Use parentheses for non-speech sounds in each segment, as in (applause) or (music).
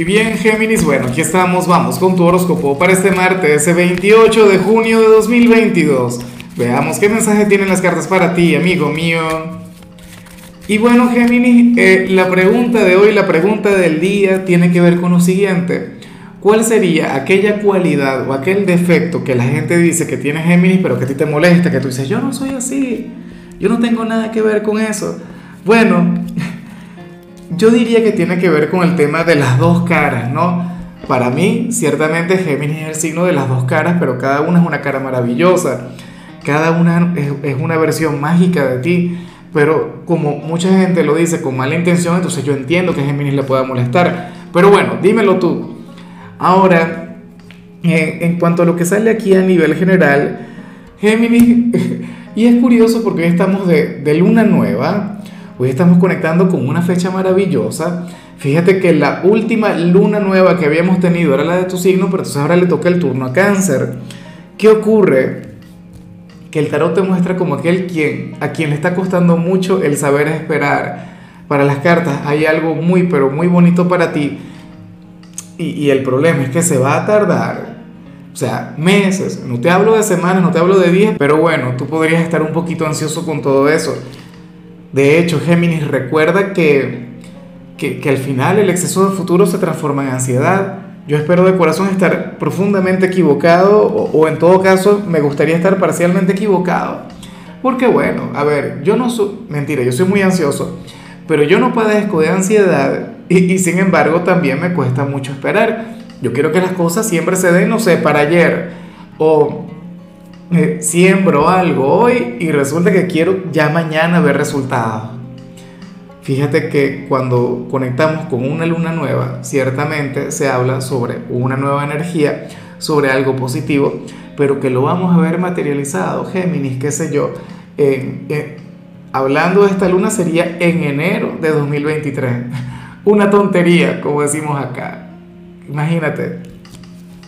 Y bien, Géminis, bueno, aquí estamos, vamos con tu horóscopo para este martes, ese 28 de junio de 2022. Veamos qué mensaje tienen las cartas para ti, amigo mío. Y bueno, Géminis, eh, la pregunta de hoy, la pregunta del día, tiene que ver con lo siguiente. ¿Cuál sería aquella cualidad o aquel defecto que la gente dice que tiene Géminis, pero que a ti te molesta, que tú dices, yo no soy así, yo no tengo nada que ver con eso? Bueno, yo diría que tiene que ver con el tema de las dos caras, ¿no? Para mí, ciertamente Géminis es el signo de las dos caras, pero cada una es una cara maravillosa. Cada una es, una versión mágica de ti. Pero como mucha gente lo dice con mala intención, entonces yo entiendo que Géminis le pueda molestar. Pero bueno, dímelo tú. Ahora, eh, en cuanto a lo que sale aquí a nivel general, Géminis, (laughs) y es curioso porque hoy estamos de, de luna nueva, Hoy estamos conectando con una fecha maravillosa. Fíjate que la última luna nueva que habíamos tenido era la de tu signo, pero entonces ahora le toca el turno a cáncer. ¿Qué ocurre? Que el tarot te muestra como aquel quien, a quien le está costando mucho el saber esperar. Para las cartas hay algo muy, pero muy bonito para ti. Y, y el problema es que se va a tardar o sea, meses, no te hablo de semanas, no te hablo de días, pero bueno, tú podrías estar un poquito ansioso con todo eso. De hecho, Géminis recuerda que, que, al final el exceso de futuro se transforma en ansiedad. Yo espero de corazón estar profundamente equivocado o, en todo caso me gustaría estar parcialmente equivocado. Porque bueno, a ver, yo no soy, mentira, yo soy muy ansioso, pero yo no padezco de ansiedad y, y sin embargo también me cuesta mucho esperar. Yo quiero que las cosas siempre se den, no sé, para ayer o eh, siembro algo hoy y resulta que quiero ya mañana ver resultados. Fíjate que cuando conectamos con una luna nueva, ciertamente se habla sobre una nueva energía, sobre algo positivo, pero que lo vamos a ver materializado, Géminis, qué sé yo. hablando de esta luna sería en enero de 2023. (laughs) Una tontería, como decimos acá. Imagínate,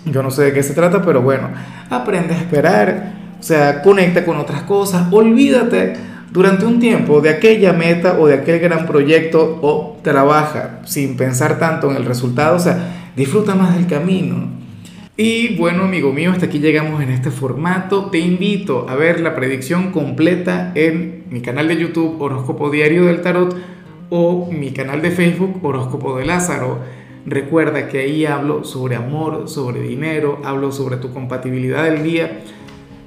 yo no sé de qué se trata, pero bueno, aprende a esperar, o sea, conecta con otras cosas, olvídate durante un tiempo de aquella meta o de aquel gran proyecto o trabaja sin pensar tanto en el resultado, o sea, disfruta más del camino. Y bueno, amigo mío, hasta aquí llegamos en este formato. Te invito a ver la predicción completa en mi canal de YouTube Horóscopo Diario del Tarot o mi canal de Facebook Horóscopo de Lázaro. Recuerda que ahí hablo sobre amor, sobre dinero, hablo sobre tu compatibilidad del día.